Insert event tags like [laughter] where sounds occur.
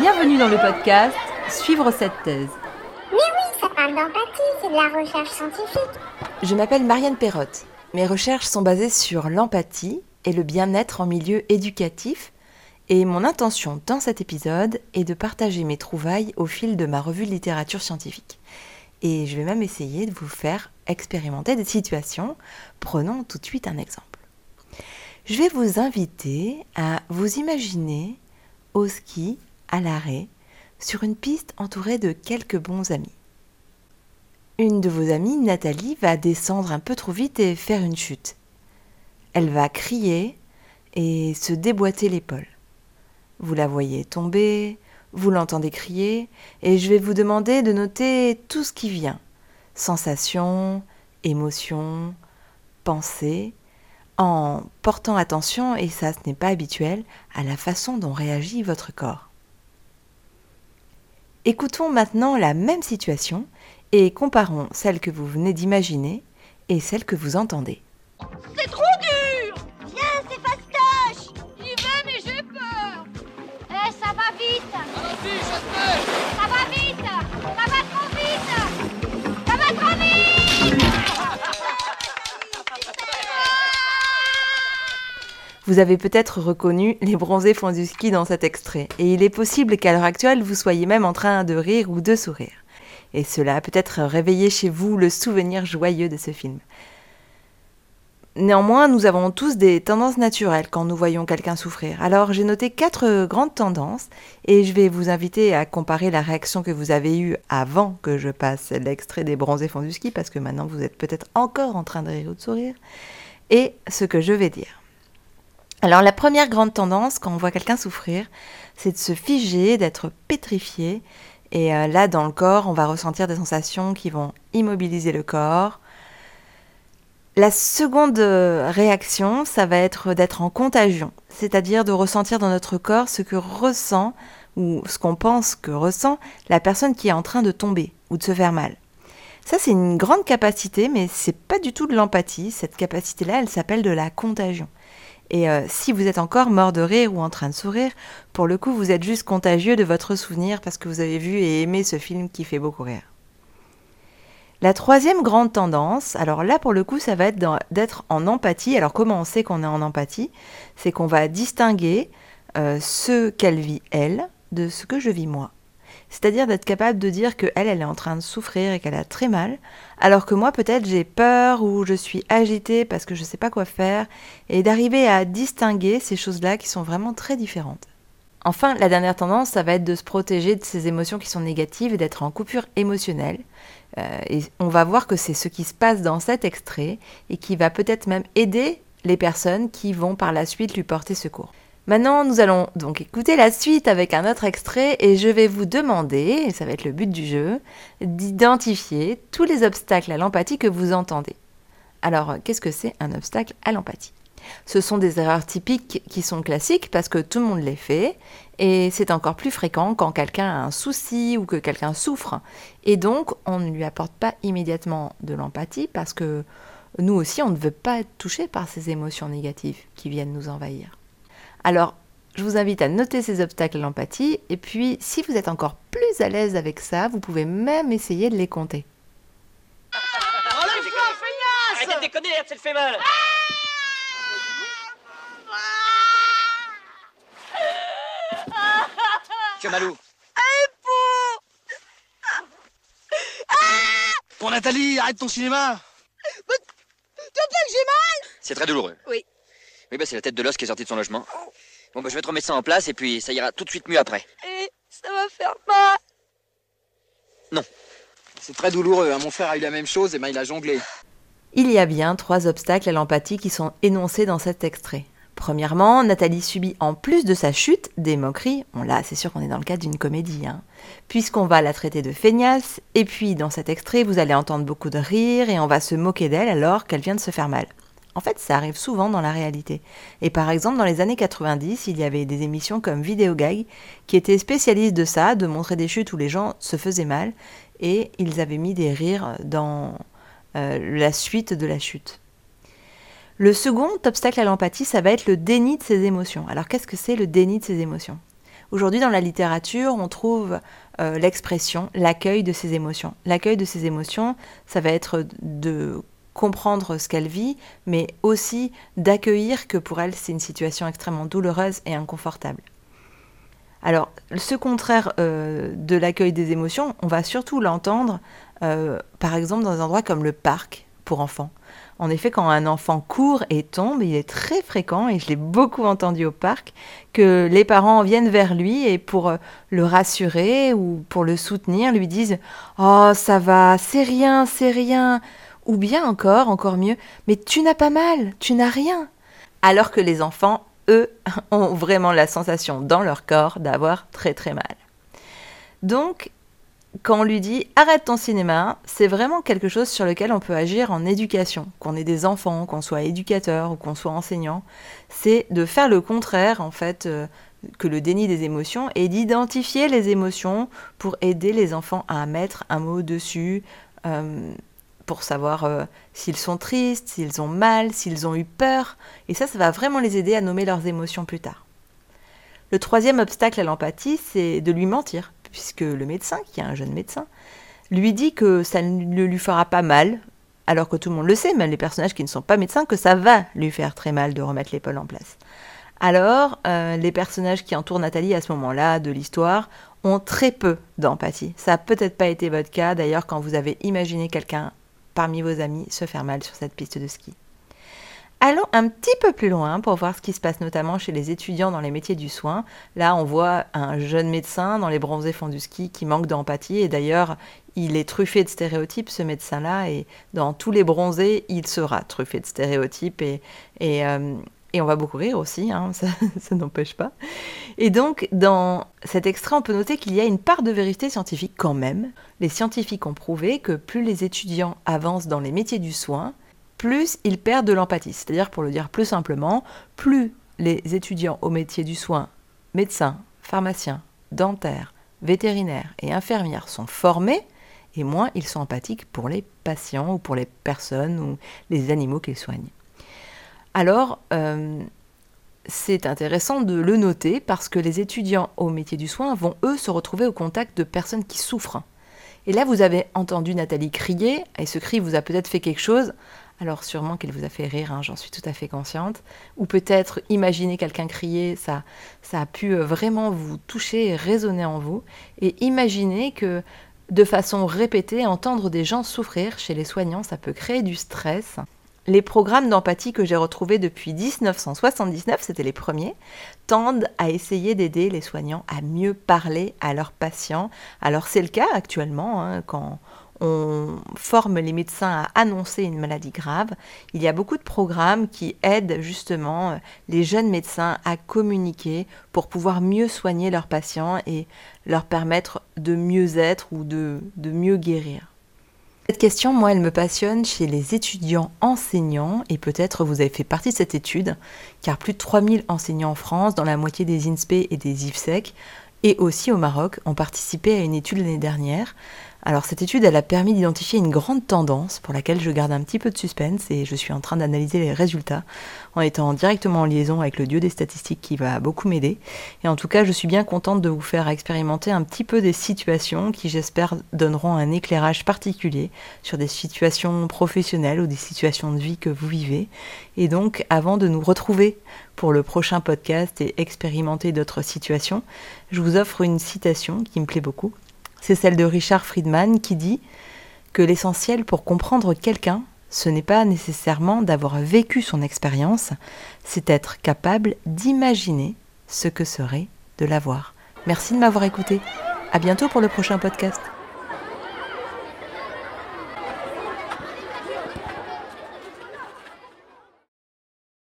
Bienvenue dans le podcast Suivre cette thèse. Mais oui, ça parle d'empathie, c'est de la recherche scientifique. Je m'appelle Marianne Perrotte. Mes recherches sont basées sur l'empathie et le bien-être en milieu éducatif. Et mon intention dans cet épisode est de partager mes trouvailles au fil de ma revue de littérature scientifique. Et je vais même essayer de vous faire expérimenter des situations. Prenons tout de suite un exemple. Je vais vous inviter à vous imaginer au ski à l'arrêt, sur une piste entourée de quelques bons amis. Une de vos amies, Nathalie, va descendre un peu trop vite et faire une chute. Elle va crier et se déboîter l'épaule. Vous la voyez tomber, vous l'entendez crier, et je vais vous demander de noter tout ce qui vient. Sensations, émotions, pensées, en portant attention, et ça ce n'est pas habituel, à la façon dont réagit votre corps. Écoutons maintenant la même situation et comparons celle que vous venez d'imaginer et celle que vous entendez. Vous avez peut-être reconnu les bronzés font du ski dans cet extrait, et il est possible qu'à l'heure actuelle vous soyez même en train de rire ou de sourire. Et cela a peut-être réveillé chez vous le souvenir joyeux de ce film. Néanmoins, nous avons tous des tendances naturelles quand nous voyons quelqu'un souffrir. Alors j'ai noté quatre grandes tendances et je vais vous inviter à comparer la réaction que vous avez eue avant que je passe l'extrait des bronzés font du ski, parce que maintenant vous êtes peut-être encore en train de rire ou de sourire, et ce que je vais dire. Alors la première grande tendance quand on voit quelqu'un souffrir, c'est de se figer, d'être pétrifié. Et euh, là, dans le corps, on va ressentir des sensations qui vont immobiliser le corps. La seconde euh, réaction, ça va être d'être en contagion, c'est-à-dire de ressentir dans notre corps ce que ressent ou ce qu'on pense que ressent la personne qui est en train de tomber ou de se faire mal. Ça, c'est une grande capacité, mais c'est pas du tout de l'empathie. Cette capacité-là, elle s'appelle de la contagion. Et euh, si vous êtes encore mort de rire ou en train de sourire, pour le coup, vous êtes juste contagieux de votre souvenir parce que vous avez vu et aimé ce film qui fait beaucoup rire. La troisième grande tendance, alors là pour le coup, ça va être d'être en empathie. Alors comment on sait qu'on est en empathie? C'est qu'on va distinguer euh, ce qu'elle vit elle de ce que je vis moi. C'est-à-dire d'être capable de dire que elle, elle est en train de souffrir et qu'elle a très mal, alors que moi peut-être j'ai peur ou je suis agitée parce que je ne sais pas quoi faire, et d'arriver à distinguer ces choses-là qui sont vraiment très différentes. Enfin, la dernière tendance, ça va être de se protéger de ces émotions qui sont négatives et d'être en coupure émotionnelle. Euh, et on va voir que c'est ce qui se passe dans cet extrait et qui va peut-être même aider les personnes qui vont par la suite lui porter secours. Maintenant, nous allons donc écouter la suite avec un autre extrait et je vais vous demander, et ça va être le but du jeu, d'identifier tous les obstacles à l'empathie que vous entendez. Alors, qu'est-ce que c'est un obstacle à l'empathie? Ce sont des erreurs typiques qui sont classiques parce que tout le monde les fait et c'est encore plus fréquent quand quelqu'un a un souci ou que quelqu'un souffre. Et donc, on ne lui apporte pas immédiatement de l'empathie parce que nous aussi, on ne veut pas être touché par ces émotions négatives qui viennent nous envahir. Alors, je vous invite à noter ces obstacles à l'empathie, et puis si vous êtes encore plus à l'aise avec ça, vous pouvez même essayer de les compter. Arrêtez de déconner, ça le fait mal. Que malou. Bon Nathalie, arrête ton cinéma Tu vois que j'ai mal? C'est très douloureux. Oui. Oui, bah c'est la tête de l'os qui est sortie de son logement. Bon, bah je vais te remettre ça en place et puis ça ira tout de suite mieux après. Et ça va faire mal C'est très douloureux, hein. mon frère a eu la même chose, et ben il a jonglé. Il y a bien trois obstacles à l'empathie qui sont énoncés dans cet extrait. Premièrement, Nathalie subit en plus de sa chute des moqueries. Bon là, c'est sûr qu'on est dans le cadre d'une comédie, hein. puisqu'on va la traiter de feignasse, et puis dans cet extrait, vous allez entendre beaucoup de rires et on va se moquer d'elle alors qu'elle vient de se faire mal. En fait, ça arrive souvent dans la réalité. Et par exemple, dans les années 90, il y avait des émissions comme Vidéo Gag qui étaient spécialistes de ça, de montrer des chutes où les gens se faisaient mal, et ils avaient mis des rires dans euh, la suite de la chute. Le second obstacle à l'empathie, ça va être le déni de ses émotions. Alors qu'est-ce que c'est le déni de ses émotions? Aujourd'hui, dans la littérature, on trouve euh, l'expression l'accueil de ses émotions. L'accueil de ses émotions, ça va être de comprendre ce qu'elle vit, mais aussi d'accueillir que pour elle, c'est une situation extrêmement douloureuse et inconfortable. Alors, ce contraire euh, de l'accueil des émotions, on va surtout l'entendre, euh, par exemple, dans un endroit comme le parc pour enfants. En effet, quand un enfant court et tombe, il est très fréquent, et je l'ai beaucoup entendu au parc, que les parents viennent vers lui et pour euh, le rassurer ou pour le soutenir, lui disent ⁇ Oh, ça va, c'est rien, c'est rien ⁇ ou bien encore, encore mieux, mais tu n'as pas mal, tu n'as rien. Alors que les enfants, eux, [laughs] ont vraiment la sensation dans leur corps d'avoir très très mal. Donc, quand on lui dit arrête ton cinéma, c'est vraiment quelque chose sur lequel on peut agir en éducation. Qu'on ait des enfants, qu'on soit éducateur ou qu'on soit enseignant, c'est de faire le contraire en fait euh, que le déni des émotions et d'identifier les émotions pour aider les enfants à mettre un mot dessus. Euh, pour savoir euh, s'ils sont tristes, s'ils ont mal, s'ils ont eu peur. Et ça, ça va vraiment les aider à nommer leurs émotions plus tard. Le troisième obstacle à l'empathie, c'est de lui mentir, puisque le médecin, qui est un jeune médecin, lui dit que ça ne lui fera pas mal, alors que tout le monde le sait, même les personnages qui ne sont pas médecins, que ça va lui faire très mal de remettre l'épaule en place. Alors, euh, les personnages qui entourent Nathalie à ce moment-là de l'histoire ont très peu d'empathie. Ça n'a peut-être pas été votre cas d'ailleurs quand vous avez imaginé quelqu'un parmi vos amis se faire mal sur cette piste de ski. Allons un petit peu plus loin pour voir ce qui se passe notamment chez les étudiants dans les métiers du soin. Là, on voit un jeune médecin dans les bronzés fonds du ski qui manque d'empathie et d'ailleurs, il est truffé de stéréotypes, ce médecin-là, et dans tous les bronzés, il sera truffé de stéréotypes et, euh, et on va beaucoup rire aussi, hein, [laughs] ça, ça n'empêche pas. Et donc, dans cet extrait, on peut noter qu'il y a une part de vérité scientifique quand même. Les scientifiques ont prouvé que plus les étudiants avancent dans les métiers du soin, plus ils perdent de l'empathie. C'est-à-dire, pour le dire plus simplement, plus les étudiants au métier du soin, médecins, pharmaciens, dentaires, vétérinaires et infirmières sont formés, et moins ils sont empathiques pour les patients ou pour les personnes ou les animaux qu'ils soignent. Alors, euh, c'est intéressant de le noter parce que les étudiants au métier du soin vont, eux, se retrouver au contact de personnes qui souffrent. Et là, vous avez entendu Nathalie crier, et ce cri vous a peut-être fait quelque chose. Alors sûrement qu'elle vous a fait rire, hein, j'en suis tout à fait consciente. Ou peut-être imaginer quelqu'un crier, ça, ça a pu euh, vraiment vous toucher et résonner en vous. Et imaginez que de façon répétée, entendre des gens souffrir chez les soignants, ça peut créer du stress. Les programmes d'empathie que j'ai retrouvés depuis 1979, c'était les premiers, tendent à essayer d'aider les soignants à mieux parler à leurs patients. Alors c'est le cas actuellement, hein, quand on forme les médecins à annoncer une maladie grave, il y a beaucoup de programmes qui aident justement les jeunes médecins à communiquer pour pouvoir mieux soigner leurs patients et leur permettre de mieux être ou de, de mieux guérir. Cette question, moi, elle me passionne chez les étudiants enseignants, et peut-être vous avez fait partie de cette étude, car plus de 3000 enseignants en France, dans la moitié des INSPE et des IFSEC, et aussi au Maroc, ont participé à une étude l'année dernière alors cette étude, elle a permis d'identifier une grande tendance pour laquelle je garde un petit peu de suspense et je suis en train d'analyser les résultats en étant directement en liaison avec le dieu des statistiques qui va beaucoup m'aider. Et en tout cas, je suis bien contente de vous faire expérimenter un petit peu des situations qui, j'espère, donneront un éclairage particulier sur des situations professionnelles ou des situations de vie que vous vivez. Et donc, avant de nous retrouver pour le prochain podcast et expérimenter d'autres situations, je vous offre une citation qui me plaît beaucoup c'est celle de Richard Friedman qui dit que l'essentiel pour comprendre quelqu'un, ce n'est pas nécessairement d'avoir vécu son expérience, c'est être capable d'imaginer ce que serait de l'avoir. Merci de m'avoir écouté. À bientôt pour le prochain podcast.